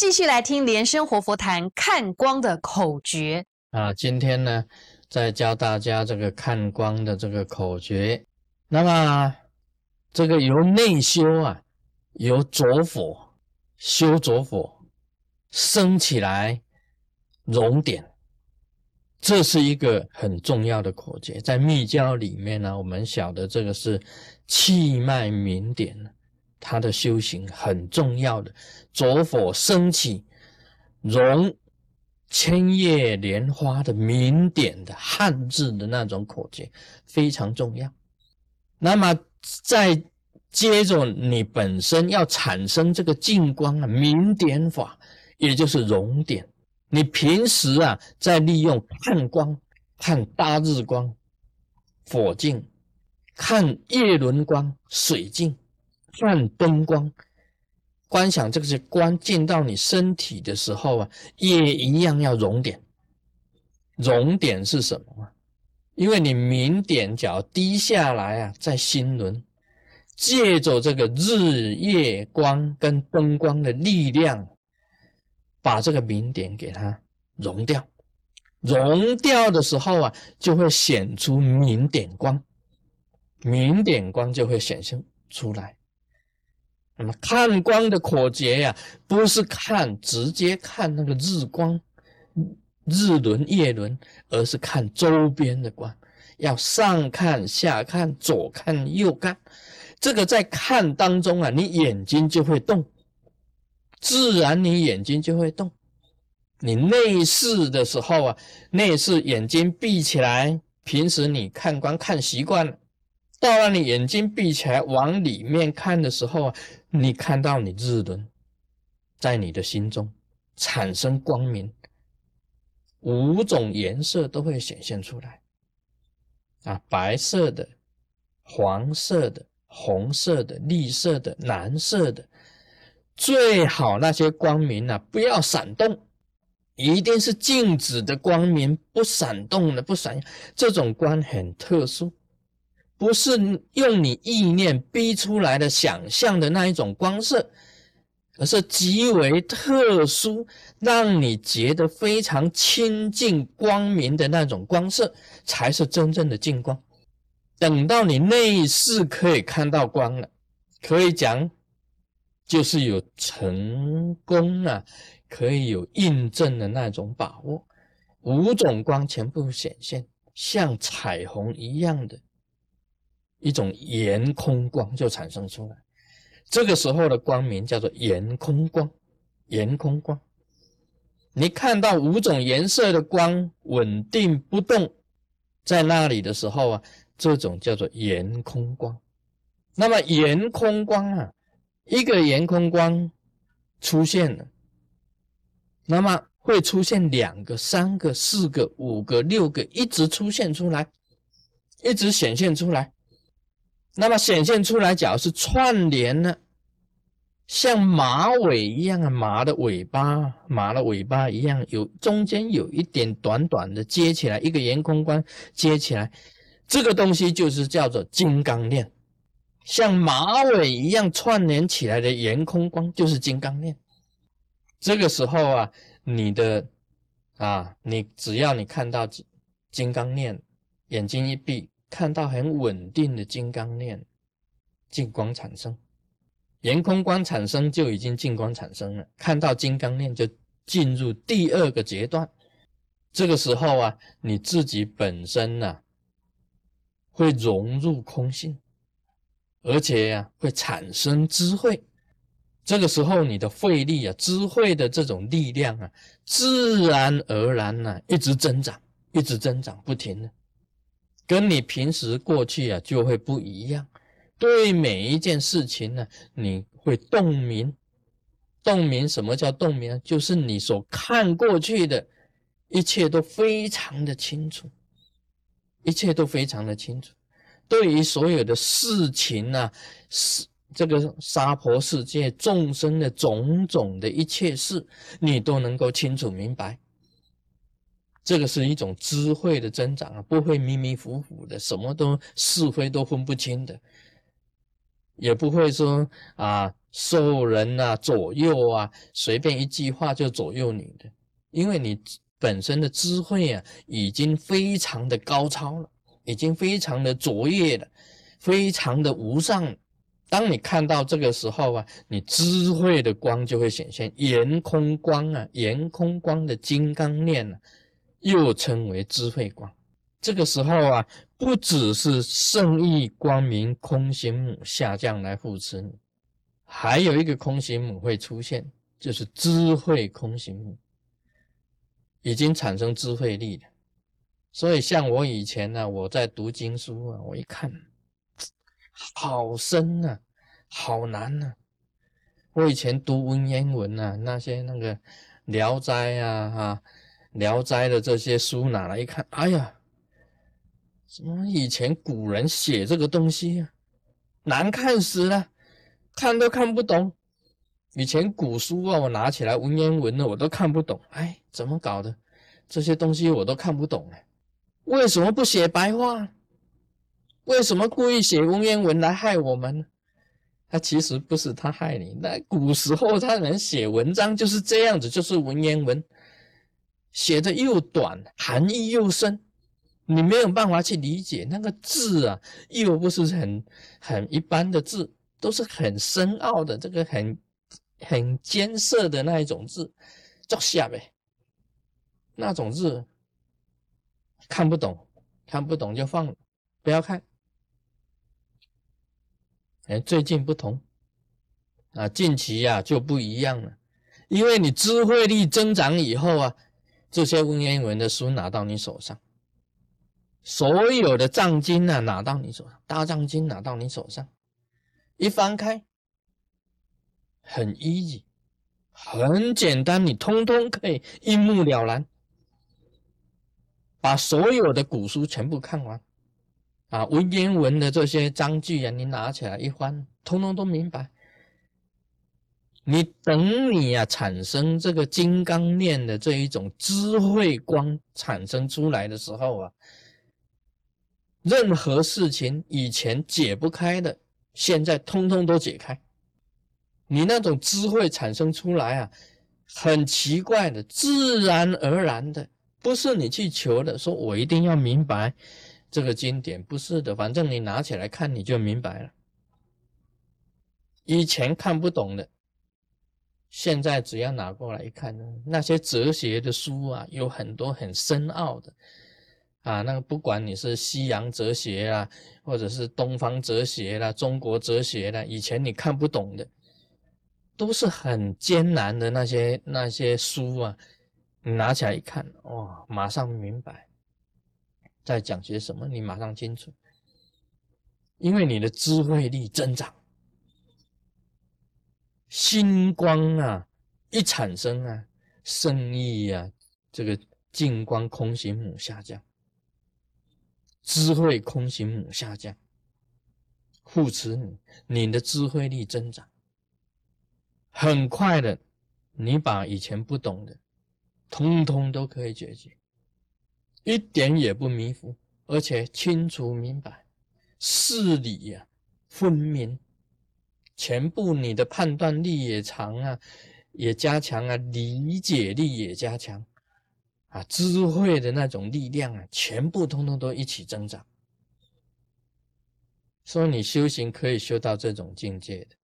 继续来听莲生活佛谈看光的口诀啊。今天呢，再教大家这个看光的这个口诀。那么，这个由内修啊，由着火修着火，升起来熔点，这是一个很重要的口诀。在密教里面呢，我们晓得这个是气脉明点，它的修行很重要的。着火升起融千叶莲花的明点的汉字的那种口诀非常重要。那么，再接着，你本身要产生这个净光啊，明点法，也就是熔点。你平时啊，在利用看光、看大日光、火镜、看叶轮光、水镜、转灯光，观想这些光进到你身体的时候啊，也一样要熔点。熔点是什么？因为你明点角低下来啊，在心轮，借着这个日夜光跟灯光的力量，把这个明点给它融掉，融掉的时候啊，就会显出明点光，明点光就会显现出来。看光的口诀呀，不是看直接看那个日光。日轮、夜轮，而是看周边的光，要上看、下看、左看、右看。这个在看当中啊，你眼睛就会动，自然你眼睛就会动。你内视的时候啊，内视眼睛闭起来，平时你看光看习惯了，到了你眼睛闭起来往里面看的时候啊，你看到你日轮在你的心中产生光明。五种颜色都会显现出来，啊，白色的、黄色的、红色的、绿色的、蓝色的，最好那些光明啊不要闪动，一定是静止的光明，不闪动的，不闪。这种光很特殊，不是用你意念逼出来的想象的那一种光色。而是极为特殊，让你觉得非常清净光明的那种光色，才是真正的净光。等到你内视可以看到光了，可以讲就是有成功了，可以有印证的那种把握。五种光全部显现，像彩虹一样的一种圆空光就产生出来。这个时候的光明叫做圆空光，圆空光。你看到五种颜色的光稳定不动在那里的时候啊，这种叫做圆空光。那么圆空光啊，一个圆空光出现了，那么会出现两个、三个、四个、五个、六个，一直出现出来，一直显现出来。那么显现出来，假如是串联呢，像马尾一样啊，马的尾巴，马的尾巴一样，有中间有一点短短的接起来，一个圆空光接起来，这个东西就是叫做金刚链，像马尾一样串联起来的圆空光就是金刚链。这个时候啊，你的啊，你只要你看到金金刚链，眼睛一闭。看到很稳定的金刚链，净光产生，圆空光产生就已经净光产生了。看到金刚链就进入第二个阶段，这个时候啊，你自己本身呢会融入空性，而且呀会产生智慧。这个时候你的慧力啊，智慧的这种力量啊，自然而然呢一直增长，一直增长，不停的。跟你平时过去啊就会不一样，对每一件事情呢，你会洞明，洞明什么叫洞明？就是你所看过去的一切都非常的清楚，一切都非常的清楚。对于所有的事情呢，是这个娑婆世界众生的种种的一切事，你都能够清楚明白。这个是一种智慧的增长啊，不会迷迷糊糊的，什么都是非都分不清的，也不会说啊受人啊左右啊，随便一句话就左右你的，因为你本身的智慧啊已经非常的高超了，已经非常的卓越了，非常的无上。当你看到这个时候啊，你智慧的光就会显现，圆空光啊，圆空光的金刚念啊，又称为智慧光。这个时候啊，不只是圣意光明空行母下降来护持你，还有一个空行母会出现，就是智慧空行母，已经产生智慧力了。所以像我以前呢，我在读经书啊，我一看。好深呐，好难呐！我以前读文言文呐，那些那个《聊斋》啊，哈，《聊斋》的这些书拿来一看，哎呀，怎么以前古人写这个东西啊，难看死了，看都看不懂。以前古书啊，我拿起来文言文的我都看不懂，哎，怎么搞的？这些东西我都看不懂哎，为什么不写白话？为什么故意写文言文来害我们呢？他其实不是他害你，那古时候他人写文章就是这样子，就是文言文，写的又短，含义又深，你没有办法去理解那个字啊，又不是很很一般的字，都是很深奥的，这个很很艰涩的那一种字，作下呗，那种字看不懂，看不懂就放了，不要看。哎，最近不同。啊，近期呀就不一样了，因为你智慧力增长以后啊，这些文言文的书拿到你手上，所有的藏经啊拿到你手上，大藏经拿到你手上，一翻开，很 easy，很简单，你通通可以一目了然，把所有的古书全部看完。啊，文言文的这些章句啊，你拿起来一翻，通通都明白。你等你啊，产生这个金刚念的这一种智慧光产生出来的时候啊，任何事情以前解不开的，现在通通都解开。你那种智慧产生出来啊，很奇怪的，自然而然的，不是你去求的，说我一定要明白。这个经典不是的，反正你拿起来看你就明白了。以前看不懂的，现在只要拿过来一看呢，那些哲学的书啊，有很多很深奥的啊。那个不管你是西洋哲学啊，或者是东方哲学啦、中国哲学啦，以前你看不懂的，都是很艰难的那些那些书啊。你拿起来一看，哇，马上明白。在讲些什么？你马上清楚，因为你的智慧力增长，星光啊一产生啊，圣意啊，这个净光空行母下降，智慧空行母下降，护持你，你的智慧力增长，很快的，你把以前不懂的，通通都可以解决。一点也不迷糊，而且清楚明白，事理呀分明，全部你的判断力也长啊，也加强啊，理解力也加强啊，智慧的那种力量啊，全部通通都一起增长。说你修行可以修到这种境界的，